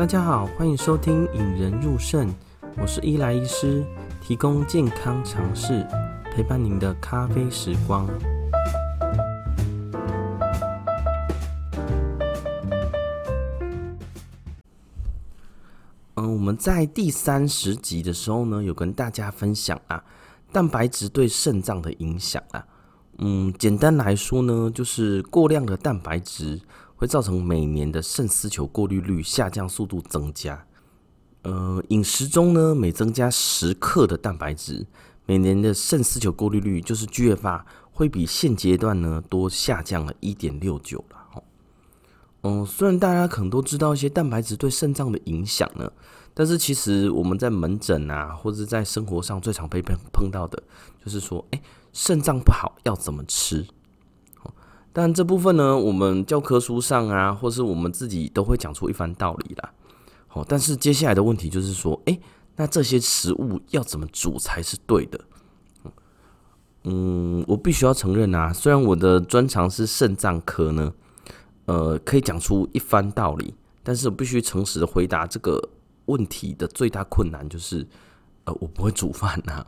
大家好，欢迎收听《引人入肾》，我是伊莱医师，提供健康常识，陪伴您的咖啡时光。嗯，我们在第三十集的时候呢，有跟大家分享啊，蛋白质对肾脏的影响啊。嗯，简单来说呢，就是过量的蛋白质。会造成每年的肾丝球过滤率下降速度增加。呃，饮食中呢，每增加十克的蛋白质，每年的肾丝球过滤率就是 GFR 会比现阶段呢多下降了一点六九了。嗯，虽然大家可能都知道一些蛋白质对肾脏的影响呢，但是其实我们在门诊啊，或者在生活上最常被碰碰到的，就是说，哎，肾脏不好要怎么吃？但这部分呢，我们教科书上啊，或是我们自己都会讲出一番道理啦。好，但是接下来的问题就是说，诶，那这些食物要怎么煮才是对的？嗯，我必须要承认啊，虽然我的专长是肾脏科呢，呃，可以讲出一番道理，但是我必须诚实的回答这个问题的最大困难就是，呃，我不会煮饭呐。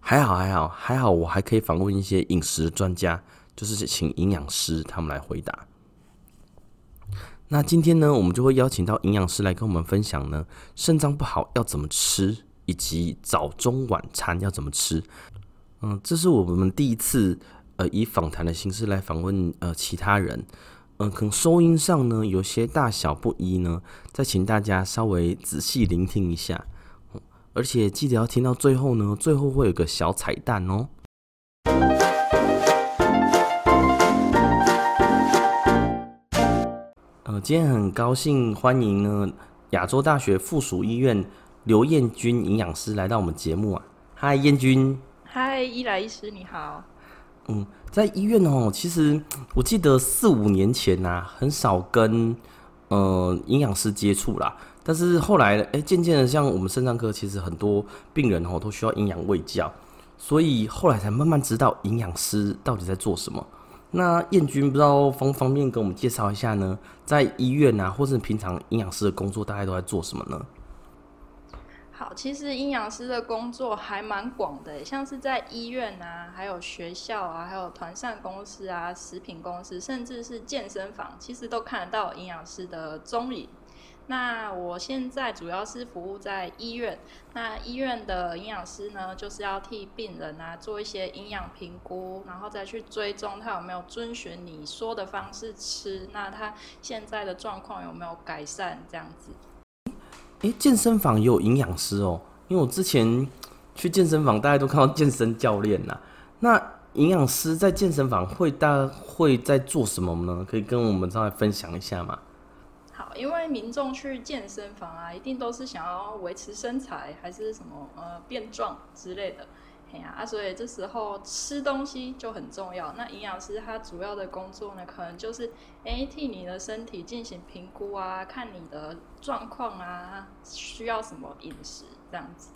还好，还好，还好，我还可以访问一些饮食专家。就是请营养师他们来回答。那今天呢，我们就会邀请到营养师来跟我们分享呢，肾脏不好要怎么吃，以及早中晚餐要怎么吃。嗯，这是我们第一次呃以访谈的形式来访问呃其他人。嗯，可能收音上呢有些大小不一呢，再请大家稍微仔细聆听一下。而且记得要听到最后呢，最后会有个小彩蛋哦。今天很高兴欢迎呢亚洲大学附属医院刘彦君营养师来到我们节目啊！嗨，彦君！嗨，伊莱医师，你好。嗯，在医院哦，其实我记得四五年前呐、啊，很少跟呃营养师接触啦。但是后来，哎，渐渐的，像我们肾脏科，其实很多病人哦都需要营养喂教，所以后来才慢慢知道营养师到底在做什么。那燕君不知道方不方便跟我们介绍一下呢？在医院啊，或是平常营养师的工作，大概都在做什么呢？好，其实营养师的工作还蛮广的，像是在医院啊，还有学校啊，还有团膳公司啊、食品公司，甚至是健身房，其实都看得到营养师的踪影。那我现在主要是服务在医院，那医院的营养师呢，就是要替病人啊做一些营养评估，然后再去追踪他有没有遵循你说的方式吃，那他现在的状况有没有改善这样子。诶，健身房也有营养师哦，因为我之前去健身房，大家都看到健身教练呐。那营养师在健身房会大会在做什么呢？可以跟我们上来分享一下吗？因为民众去健身房啊，一定都是想要维持身材，还是什么呃变壮之类的，嘿呀啊，所以这时候吃东西就很重要。那营养师他主要的工作呢，可能就是诶替你的身体进行评估啊，看你的状况啊，需要什么饮食这样子。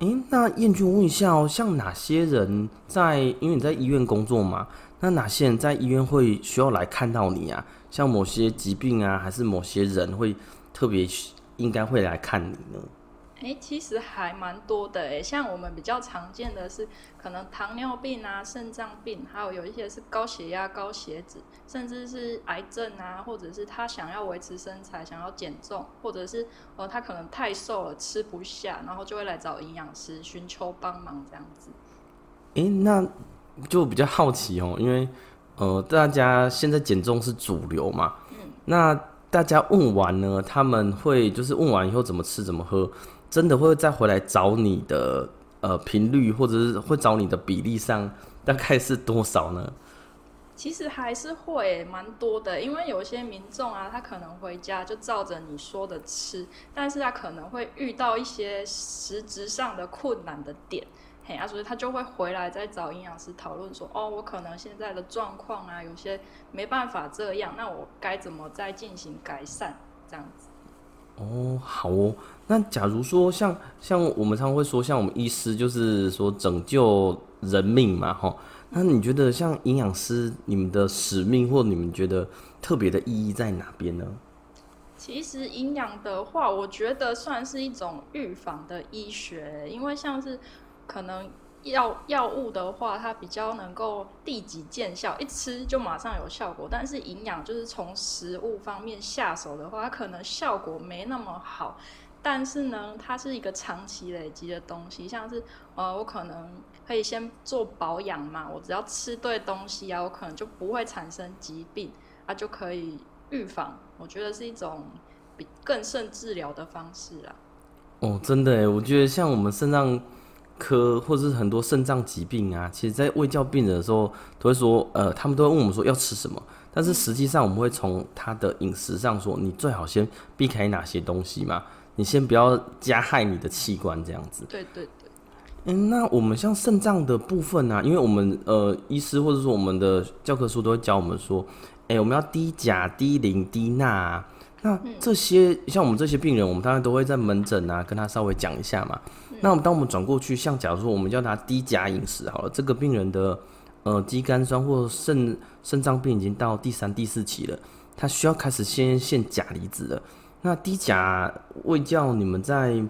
诶，那燕君问一下哦，像哪些人在，因为你在医院工作嘛，那哪些人在医院会需要来看到你啊？像某些疾病啊，还是某些人会特别应该会来看你呢？诶，其实还蛮多的诶，像我们比较常见的是可能糖尿病啊、肾脏病，还有有一些是高血压、高血脂，甚至是癌症啊，或者是他想要维持身材、想要减重，或者是呃他可能太瘦了吃不下，然后就会来找营养师寻求帮忙这样子。诶，那就比较好奇哦，因为。呃，大家现在减重是主流嘛？嗯，那大家问完呢，他们会就是问完以后怎么吃怎么喝，真的会再回来找你的呃频率，或者是会找你的比例上大概是多少呢？其实还是会蛮多的，因为有些民众啊，他可能回家就照着你说的吃，但是他可能会遇到一些实质上的困难的点。嘿啊，所以他就会回来再找营养师讨论说，哦，我可能现在的状况啊，有些没办法这样，那我该怎么再进行改善？这样子。哦，好哦。那假如说像像我们常会说，像我们医师就是说拯救人命嘛，哈。那你觉得像营养师，你们的使命或你们觉得特别的意义在哪边呢？其实营养的话，我觉得算是一种预防的医学，因为像是可能药药物的话，它比较能够立即见效，一吃就马上有效果。但是营养就是从食物方面下手的话，它可能效果没那么好。但是呢，它是一个长期累积的东西，像是呃，我可能可以先做保养嘛，我只要吃对东西啊，我可能就不会产生疾病，啊，就可以。预防，我觉得是一种比更胜治疗的方式啊。哦，真的哎，我觉得像我们肾脏科或者是很多肾脏疾病啊，其实在喂教病人的时候，都会说，呃，他们都会问我们说要吃什么，但是实际上我们会从他的饮食上说，你最好先避开哪些东西嘛，你先不要加害你的器官这样子。对对对。嗯，那我们像肾脏的部分呢、啊，因为我们呃医师或者说我们的教科书都会教我们说。哎、欸，我们要低钾、低磷、低钠啊。那这些、嗯、像我们这些病人，我们当然都会在门诊啊跟他稍微讲一下嘛。那我们当我们转过去，像假如说我们叫他低钾饮食好了，这个病人的呃肌酐酸或肾肾脏病已经到第三、第四期了，他需要开始先限钾离子了。那低钾胃教，你们在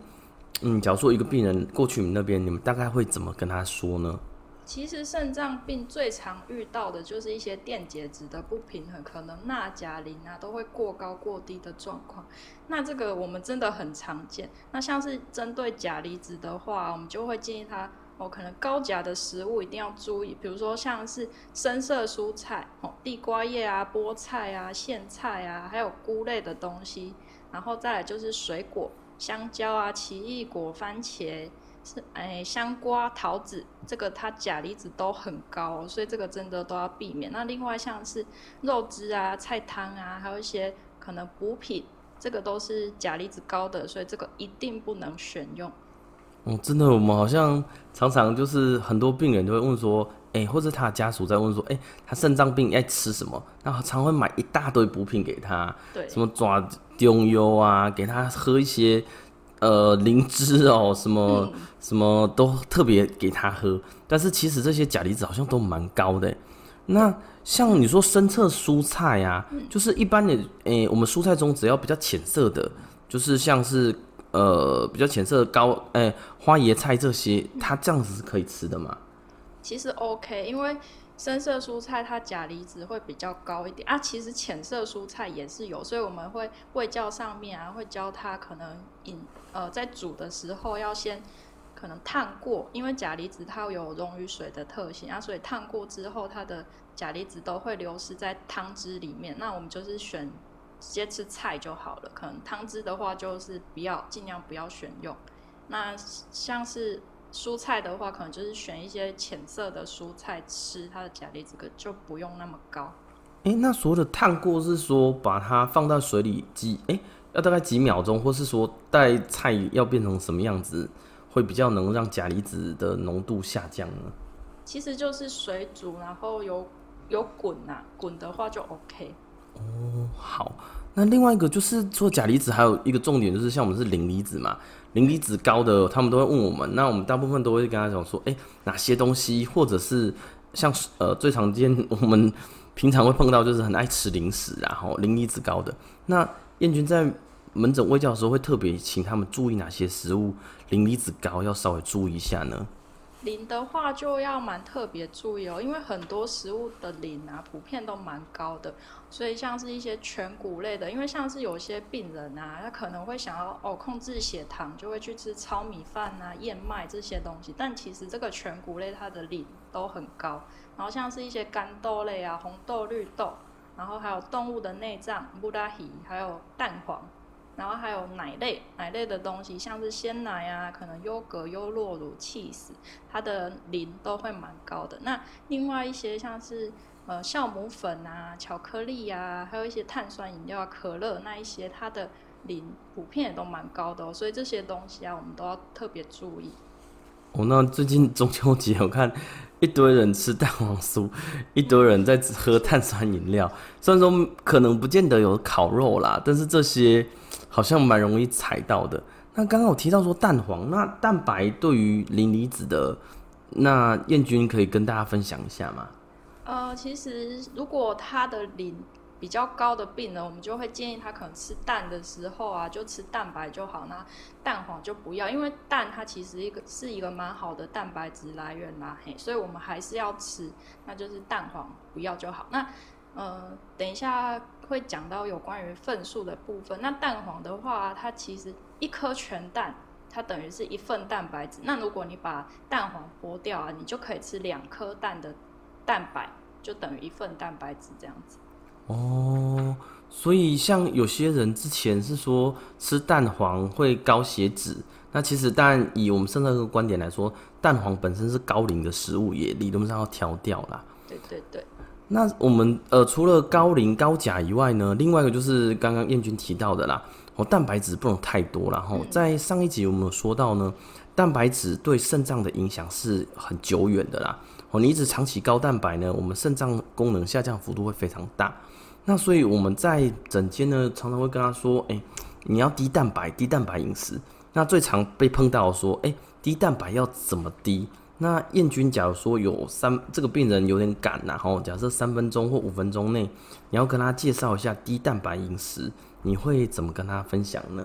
嗯，假如说一个病人过去你们那边，你们大概会怎么跟他说呢？其实肾脏病最常遇到的就是一些电解质的不平衡，可能钠、钾、磷啊都会过高过低的状况。那这个我们真的很常见。那像是针对钾离子的话，我们就会建议他哦，可能高钾的食物一定要注意，比如说像是深色蔬菜哦，地瓜叶啊、菠菜啊、苋菜啊，还有菇类的东西。然后再来就是水果，香蕉啊、奇异果、番茄。是哎，香瓜、桃子，这个它钾离子都很高，所以这个真的都要避免。那另外像是肉汁啊、菜汤啊，还有一些可能补品，这个都是钾离子高的，所以这个一定不能选用。哦，真的，我们好像常常就是很多病人都会问说，哎，或者他家属在问说，哎，他肾脏病爱吃什么？那常常会买一大堆补品给他，对，什么抓中药啊，给他喝一些。呃，灵芝哦，什么、嗯、什么都特别给他喝，但是其实这些钾离子好像都蛮高的。那像你说深色蔬菜啊，嗯、就是一般的，诶、欸，我们蔬菜中只要比较浅色的，就是像是呃比较浅色的高，诶、欸，花椰菜这些，它这样子是可以吃的吗？其实 OK，因为。深色蔬菜它钾离子会比较高一点啊，其实浅色蔬菜也是有，所以我们会卫教上面啊会教他可能饮呃在煮的时候要先可能烫过，因为钾离子它有溶于水的特性啊，所以烫过之后它的钾离子都会流失在汤汁里面。那我们就是选直接吃菜就好了，可能汤汁的话就是不要尽量不要选用。那像是。蔬菜的话，可能就是选一些浅色的蔬菜吃，它的钾离子就不用那么高。哎、欸，那所谓的烫过是说把它放到水里几哎、欸，要大概几秒钟，或是说带菜要变成什么样子，会比较能让钾离子的浓度下降呢？其实就是水煮，然后有有滚呐，滚的话就 OK。哦，好。那另外一个就是做钾离子，还有一个重点就是像我们是磷离子嘛。磷离子高的，他们都会问我们。那我们大部分都会跟他讲说，哎、哪些东西，或者是像呃最常见，我们平常会碰到就是很爱吃零食，然后磷离子高的。那燕君在门诊喂教的时候，会特别请他们注意哪些食物磷离子高，要稍微注意一下呢？磷的话就要蛮特别注意哦，因为很多食物的磷啊，普遍都蛮高的，所以像是一些全谷类的，因为像是有些病人啊，他可能会想要哦控制血糖，就会去吃糙米饭啊、燕麦这些东西，但其实这个全谷类它的磷都很高，然后像是一些干豆类啊、红豆、绿豆，然后还有动物的内脏、布拉鱼，还有蛋黄。然后还有奶类，奶类的东西，像是鲜奶啊，可能优格、优酪乳、起司，它的磷都会蛮高的。那另外一些像是呃酵母粉啊、巧克力啊，还有一些碳酸饮料啊、可乐那一些，它的磷普遍也都蛮高的哦。所以这些东西啊，我们都要特别注意。哦，那最近中秋节，我看一堆人吃蛋黄酥，一堆人在喝碳酸饮料。虽然说可能不见得有烤肉啦，但是这些。好像蛮容易踩到的。那刚刚我提到说蛋黄，那蛋白对于磷离子的，那燕君可以跟大家分享一下吗？呃，其实如果他的磷比较高的病人，我们就会建议他可能吃蛋的时候啊，就吃蛋白就好，那蛋黄就不要，因为蛋它其实一个是一个蛮好的蛋白质来源啦，嘿，所以我们还是要吃，那就是蛋黄不要就好。那呃，等一下会讲到有关于份数的部分。那蛋黄的话，它其实一颗全蛋，它等于是一份蛋白质。那如果你把蛋黄剥掉啊，你就可以吃两颗蛋的蛋白，就等于一份蛋白质这样子。哦，所以像有些人之前是说吃蛋黄会高血脂，那其实当然以我们现在这个观点来说，蛋黄本身是高磷的食物，也理论上要调掉啦。对对对。那我们呃除了高磷高钾以外呢，另外一个就是刚刚燕君提到的啦，哦，蛋白质不能太多，然后在上一集我们有说到呢，蛋白质对肾脏的影响是很久远的啦。哦，你一直长期高蛋白呢，我们肾脏功能下降幅度会非常大。那所以我们在整间呢，常常会跟他说，哎、欸，你要低蛋白，低蛋白饮食。那最常被碰到说，哎、欸，低蛋白要怎么低？那燕君，假如说有三这个病人有点赶，然后假设三分钟或五分钟内，你要跟他介绍一下低蛋白饮食，你会怎么跟他分享呢？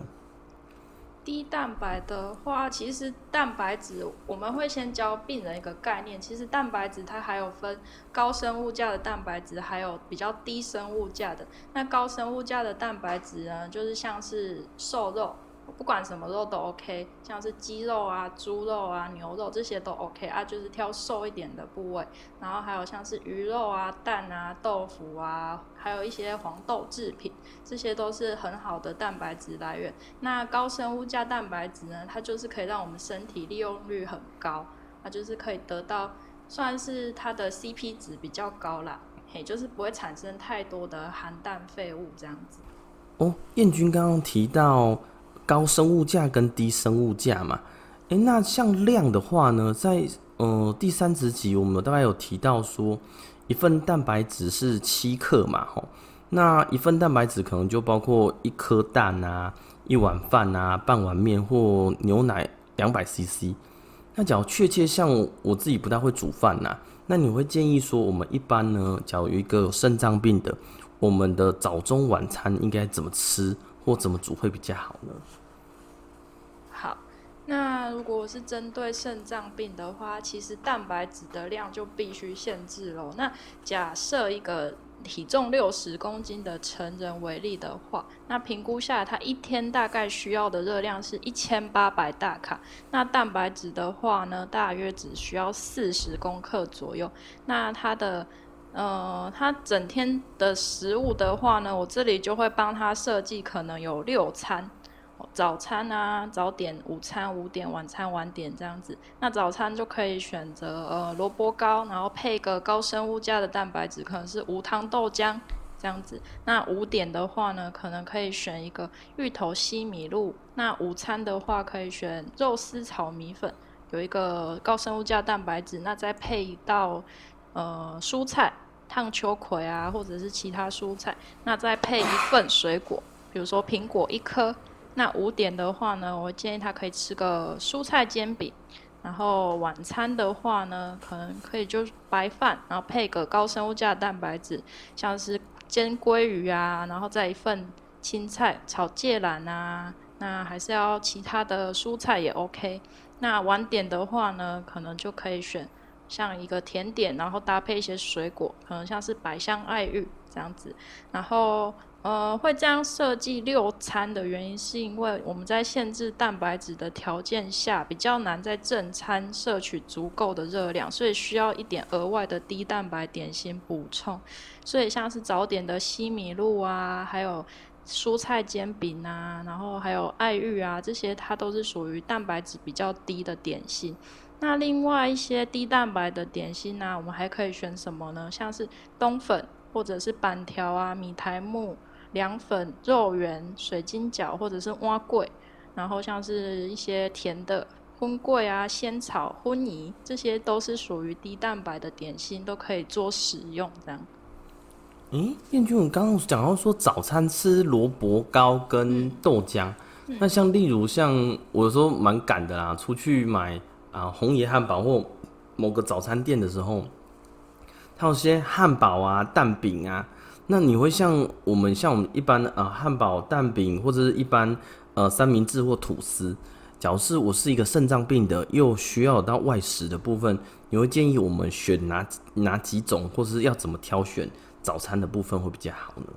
低蛋白的话，其实蛋白质我们会先教病人一个概念，其实蛋白质它还有分高生物价的蛋白质，还有比较低生物价的。那高生物价的蛋白质呢，就是像是瘦肉。不管什么肉都 OK，像是鸡肉啊、猪肉啊、牛肉这些都 OK 啊，就是挑瘦一点的部位。然后还有像是鱼肉啊、蛋啊、豆腐啊，还有一些黄豆制品，这些都是很好的蛋白质来源。那高生物价蛋白质呢，它就是可以让我们身体利用率很高，它就是可以得到算是它的 CP 值比较高啦，嘿，就是不会产生太多的含氮废物这样子。哦，彦君刚刚提到。高生物价跟低生物价嘛，诶、那像量的话呢，在呃第三十集我们大概有提到说，一份蛋白质是七克嘛，吼，那一份蛋白质可能就包括一颗蛋啊，一碗饭啊，半碗面或牛奶两百 CC。那假如确切像我自己不太会煮饭呐，那你会建议说，我们一般呢，假如有一个有肾脏病的，我们的早中晚餐应该怎么吃或怎么煮会比较好呢？那如果是针对肾脏病的话，其实蛋白质的量就必须限制喽。那假设一个体重六十公斤的成人为例的话，那评估下来，他一天大概需要的热量是一千八百大卡。那蛋白质的话呢，大约只需要四十公克左右。那他的呃，他整天的食物的话呢，我这里就会帮他设计，可能有六餐。早餐啊，早点、午餐、午点、晚餐、晚点这样子。那早餐就可以选择呃萝卜糕，然后配一个高生物价的蛋白质，可能是无糖豆浆这样子。那午点的话呢，可能可以选一个芋头西米露。那午餐的话，可以选肉丝炒米粉，有一个高生物价蛋白质。那再配一道呃蔬菜，烫秋葵啊，或者是其他蔬菜。那再配一份水果，比如说苹果一颗。那五点的话呢，我建议他可以吃个蔬菜煎饼，然后晚餐的话呢，可能可以就是白饭，然后配个高生物价蛋白质，像是煎鲑鱼啊，然后再一份青菜炒芥蓝啊，那还是要其他的蔬菜也 OK。那晚点的话呢，可能就可以选像一个甜点，然后搭配一些水果，可能像是百香爱玉这样子，然后。呃，会这样设计六餐的原因，是因为我们在限制蛋白质的条件下，比较难在正餐摄取足够的热量，所以需要一点额外的低蛋白点心补充。所以像是早点的西米露啊，还有蔬菜煎饼啊，然后还有爱玉啊，这些它都是属于蛋白质比较低的点心。那另外一些低蛋白的点心呢，我们还可以选什么呢？像是冬粉或者是板条啊、米苔目。凉粉、肉圆、水晶饺或者是碗粿，然后像是一些甜的荤桂啊、仙草、粉糜，这些都是属于低蛋白的点心，都可以做使用。这样。诶，彦君，我刚刚讲到说早餐吃萝卜糕跟豆浆，那像例如像我有时候蛮赶的啦，出去买啊红爷汉堡或某个早餐店的时候，它有些汉堡啊、蛋饼啊。那你会像我们像我们一般啊汉堡、蛋饼或者是一般呃三明治或吐司，假如是我是一个肾脏病的，又需要到外食的部分，你会建议我们选哪哪几种，或者是要怎么挑选早餐的部分会比较好呢？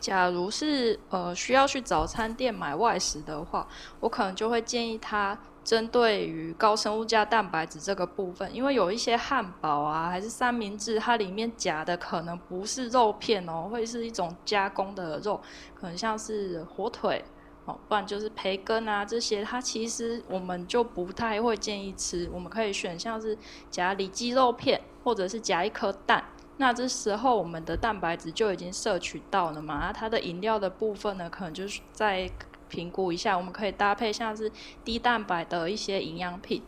假如是呃需要去早餐店买外食的话，我可能就会建议他针对于高生物价蛋白质这个部分，因为有一些汉堡啊还是三明治，它里面夹的可能不是肉片哦，会是一种加工的肉，可能像是火腿哦，不然就是培根啊这些，它其实我们就不太会建议吃，我们可以选像是夹里脊肉片，或者是夹一颗蛋。那这时候我们的蛋白质就已经摄取到了嘛？那它的饮料的部分呢，可能就是再评估一下，我们可以搭配像是低蛋白的一些营养品，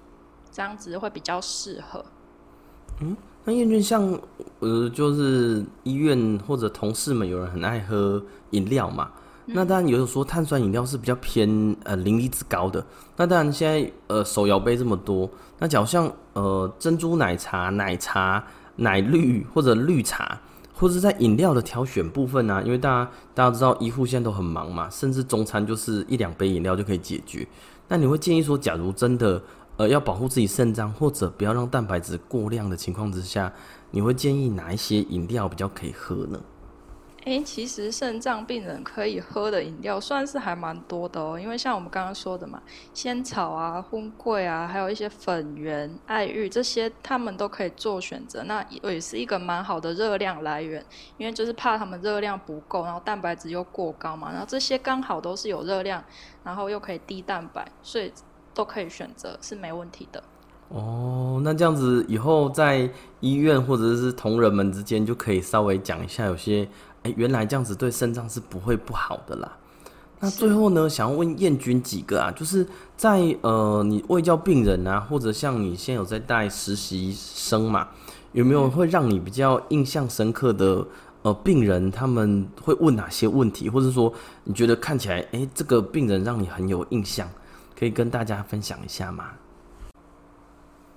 这样子会比较适合。嗯，那彦君像呃，就是医院或者同事们有人很爱喝饮料嘛？嗯、那当然有说碳酸饮料是比较偏呃磷离子高的。那当然现在呃手摇杯这么多，那假如像呃珍珠奶茶、奶茶。奶绿或者绿茶，或者在饮料的挑选部分、啊？因为大家大家知道医护现在都很忙嘛，甚至中餐就是一两杯饮料就可以解决。那你会建议说，假如真的呃要保护自己肾脏，或者不要让蛋白质过量的情况之下，你会建议哪一些饮料比较可以喝呢？诶，其实肾脏病人可以喝的饮料算是还蛮多的哦，因为像我们刚刚说的嘛，仙草啊、粉粿啊，还有一些粉圆、爱玉这些，他们都可以做选择。那也是一个蛮好的热量来源，因为就是怕他们热量不够，然后蛋白质又过高嘛。然后这些刚好都是有热量，然后又可以低蛋白，所以都可以选择，是没问题的。哦，那这样子以后在医院或者是同仁们之间就可以稍微讲一下，有些。哎，原来这样子对肾脏是不会不好的啦。那最后呢，想要问燕君几个啊，就是在呃，你未教病人啊，或者像你现在有在带实习生嘛，有没有会让你比较印象深刻的呃病人？他们会问哪些问题，或者说你觉得看起来，哎，这个病人让你很有印象，可以跟大家分享一下吗？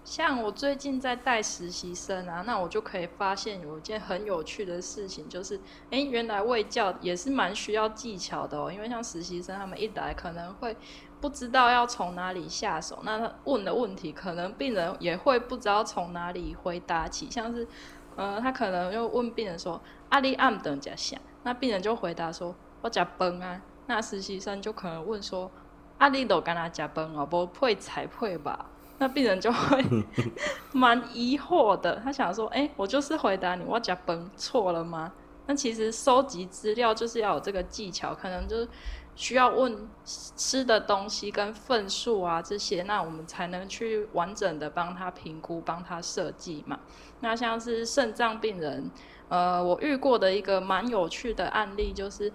像我最近在带实习生啊，那我就可以发现有一件很有趣的事情，就是，哎，原来卫教也是蛮需要技巧的哦。因为像实习生他们一来，可能会不知道要从哪里下手，那他问的问题，可能病人也会不知道从哪里回答起。像是，呃，他可能又问病人说：“阿里暗等加下。”那病人就回答说：“我加崩啊。”那实习生就可能问说：“阿里都跟他加崩啊，不配才配吧？”那病人就会 蛮疑惑的，他想说：“哎、欸，我就是回答你，我讲崩错了吗？”那其实收集资料就是要有这个技巧，可能就是需要问吃的东西跟份数啊这些，那我们才能去完整的帮他评估、帮他设计嘛。那像是肾脏病人，呃，我遇过的一个蛮有趣的案例，就是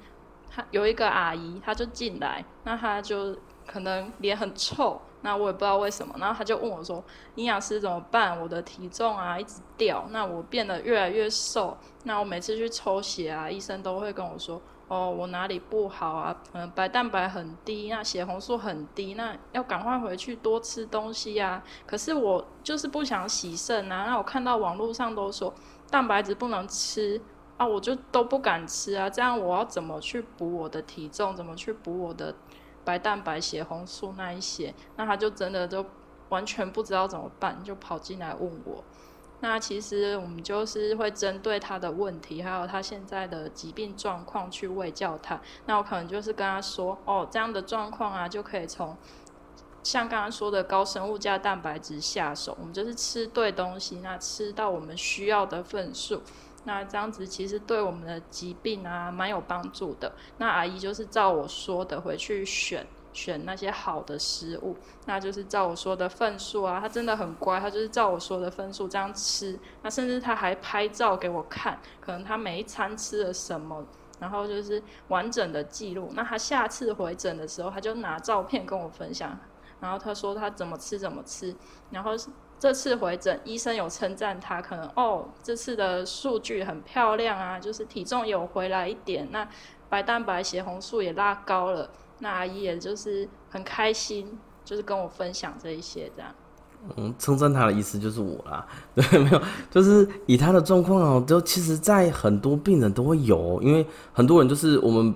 他有一个阿姨，她就进来，那她就可能脸很臭。那我也不知道为什么，然后他就问我说：“营养师怎么办？我的体重啊一直掉，那我变得越来越瘦。那我每次去抽血啊，医生都会跟我说：哦，我哪里不好啊？嗯，白蛋白很低，那血红素很低，那要赶快回去多吃东西啊。可是我就是不想洗肾啊。那我看到网络上都说蛋白质不能吃啊，我就都不敢吃啊。这样我要怎么去补我的体重？怎么去补我的？”白蛋白、血红素那一些，那他就真的就完全不知道怎么办，就跑进来问我。那其实我们就是会针对他的问题，还有他现在的疾病状况去喂教他。那我可能就是跟他说，哦，这样的状况啊，就可以从像刚刚说的高生物价蛋白质下手。我们就是吃对东西，那吃到我们需要的份数。那这样子其实对我们的疾病啊蛮有帮助的。那阿姨就是照我说的回去选选那些好的食物，那就是照我说的份数啊。她真的很乖，她就是照我说的份数这样吃。那甚至她还拍照给我看，可能她每一餐吃了什么，然后就是完整的记录。那她下次回诊的时候，她就拿照片跟我分享，然后她说她怎么吃怎么吃，然后。这次回诊，医生有称赞他，可能哦，这次的数据很漂亮啊，就是体重有回来一点，那白蛋白、血红素也拉高了，那阿姨也就是很开心，就是跟我分享这一些这样。嗯，称赞他的意思就是我啦，对，没有，就是以他的状况哦，就其实，在很多病人都会有，因为很多人就是我们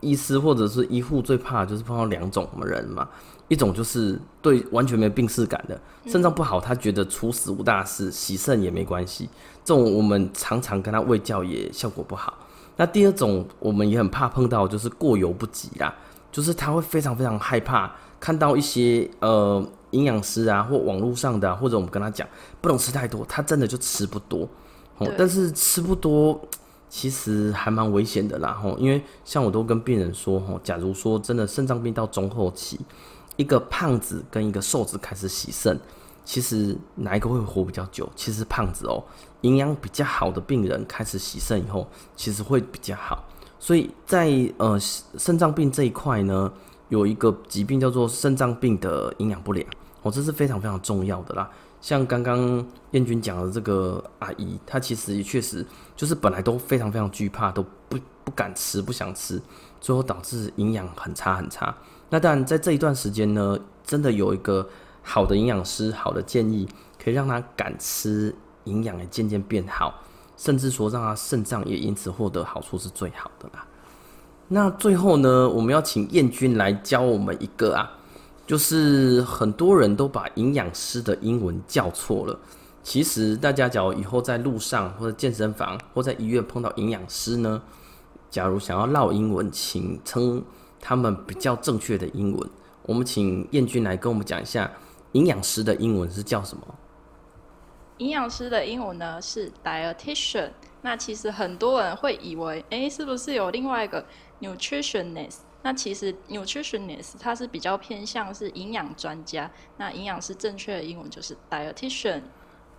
医师或者是医护最怕就是碰到两种人嘛，一种就是对完全没病识感的，肾脏不好，他觉得处死无大事，洗肾也没关系，这种我们常常跟他喂教也效果不好。那第二种我们也很怕碰到，就是过犹不及啦，就是他会非常非常害怕看到一些呃。营养师啊，或网络上的啊，或者我们跟他讲不能吃太多，他真的就吃不多。哦，但是吃不多其实还蛮危险的啦。吼，因为像我都跟病人说，吼，假如说真的肾脏病到中后期，一个胖子跟一个瘦子开始洗肾，其实哪一个会活比较久？其实胖子哦，营养比较好的病人开始洗肾以后，其实会比较好。所以在呃肾脏病这一块呢，有一个疾病叫做肾脏病的营养不良。哦，这是非常非常重要的啦。像刚刚燕君讲的这个阿姨，她其实也确实就是本来都非常非常惧怕，都不不敢吃，不想吃，最后导致营养很差很差。那当然，在这一段时间呢，真的有一个好的营养师，好的建议，可以让他敢吃，营养也渐渐变好，甚至说让他肾脏也因此获得好处是最好的啦。那最后呢，我们要请彦君来教我们一个啊。就是很多人都把营养师的英文叫错了。其实大家假如以后在路上或者健身房或在医院碰到营养师呢，假如想要唠英文，请称他们比较正确的英文。我们请燕君来跟我们讲一下营养师的英文是叫什么？营养师的英文呢是 dietitian。那其实很多人会以为，诶，是不是有另外一个 nutritionist？那其实 nutritionist 它是比较偏向是营养专家，那营养师正确的英文就是 dietitian。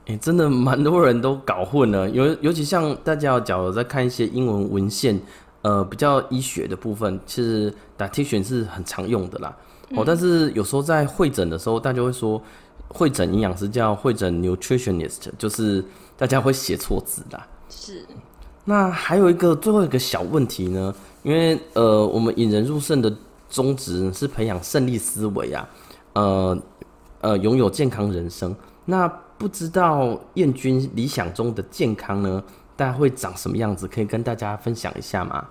哎、欸，真的蛮多人都搞混了，尤尤其像大家假如在看一些英文文献，呃，比较医学的部分，其实 dietitian 是很常用的啦。嗯、哦，但是有时候在会诊的时候，大家会说会诊营养师叫会诊 nutritionist，就是大家会写错字啦。是。那还有一个最后一个小问题呢？因为呃，我们引人入胜的宗旨是培养胜利思维啊，呃呃，拥有健康人生。那不知道燕君理想中的健康呢，大概会长什么样子？可以跟大家分享一下吗？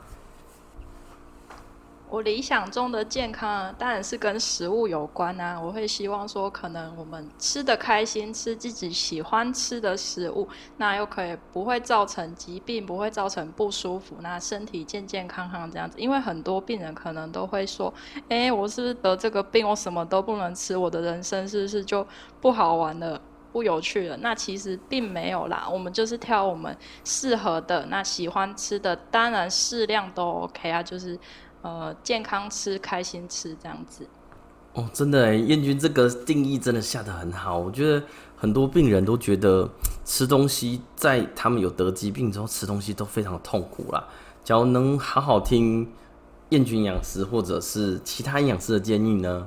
我理想中的健康当然是跟食物有关啊。我会希望说，可能我们吃得开心，吃自己喜欢吃的食物，那又可以不会造成疾病，不会造成不舒服，那身体健健康康这样子。因为很多病人可能都会说，诶，我是不是得这个病，我什么都不能吃，我的人生是不是就不好玩了，不有趣了？那其实并没有啦，我们就是挑我们适合的，那喜欢吃的，当然适量都 OK 啊，就是。呃，健康吃，开心吃，这样子。哦，真的，燕君这个定义真的下得很好。我觉得很多病人都觉得吃东西，在他们有得疾病之后吃东西都非常的痛苦啦。假如能好好听燕君养师或者是其他营养师的建议呢，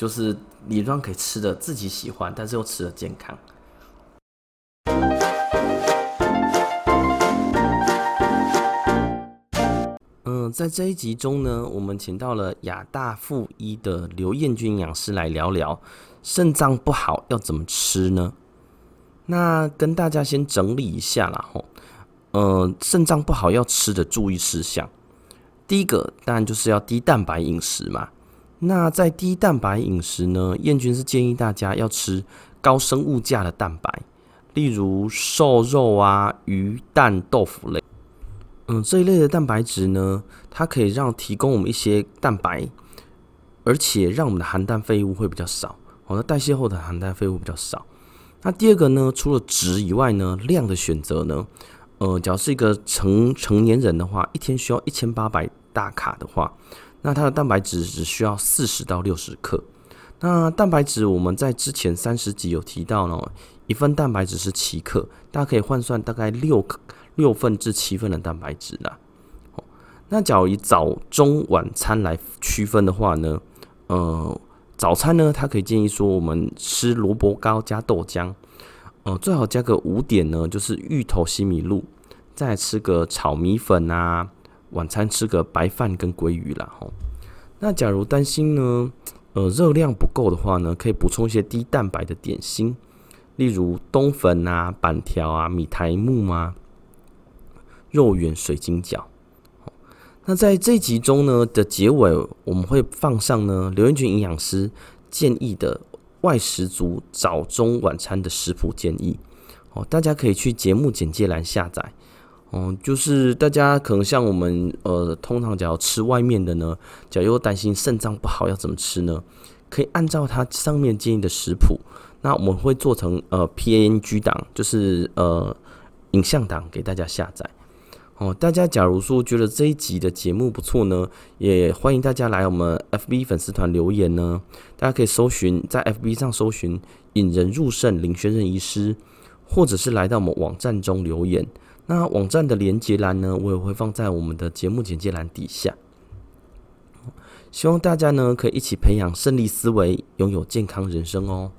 就是理论上可以吃的自己喜欢，但是又吃的健康。在这一集中呢，我们请到了亚大附一的刘彦君营养师来聊聊肾脏不好要怎么吃呢？那跟大家先整理一下啦吼，呃，肾脏不好要吃的注意事项，第一个当然就是要低蛋白饮食嘛。那在低蛋白饮食呢，燕君是建议大家要吃高生物价的蛋白，例如瘦肉啊、鱼、蛋、豆腐类。嗯，这一类的蛋白质呢，它可以让提供我们一些蛋白，而且让我们的含氮废物会比较少。好，那代谢后的含氮废物比较少。那第二个呢，除了值以外呢，量的选择呢，呃，假如是一个成成年人的话，一天需要一千八百大卡的话，那它的蛋白质只需要四十到六十克。那蛋白质我们在之前三十集有提到呢，一份蛋白质是七克，大家可以换算大概六克。六份至七份的蛋白质啦。那假如以早中晚餐来区分的话呢，呃，早餐呢，它可以建议说我们吃萝卜糕加豆浆，呃，最好加个五点呢，就是芋头西米露，再吃个炒米粉啊。晚餐吃个白饭跟鲑鱼啦。吼，那假如担心呢，呃，热量不够的话呢，可以补充一些低蛋白的点心，例如冬粉啊、板条啊、米苔目啊、肉圆、水晶饺。那在这集中呢的结尾，我们会放上呢刘彦君营养师建议的外食族早中晚餐的食谱建议哦，大家可以去节目简介栏下载哦。就是大家可能像我们呃，通常假如吃外面的呢，假如担心肾脏不好要怎么吃呢？可以按照它上面建议的食谱，那我们会做成呃 PNG 档，就是呃影像档给大家下载。哦，大家假如说觉得这一集的节目不错呢，也欢迎大家来我们 FB 粉丝团留言呢。大家可以搜寻在 FB 上搜寻“引人入胜林轩任医师”，或者是来到我们网站中留言。那网站的连接栏呢，我也会放在我们的节目简介栏底下。希望大家呢可以一起培养胜利思维，拥有健康人生哦。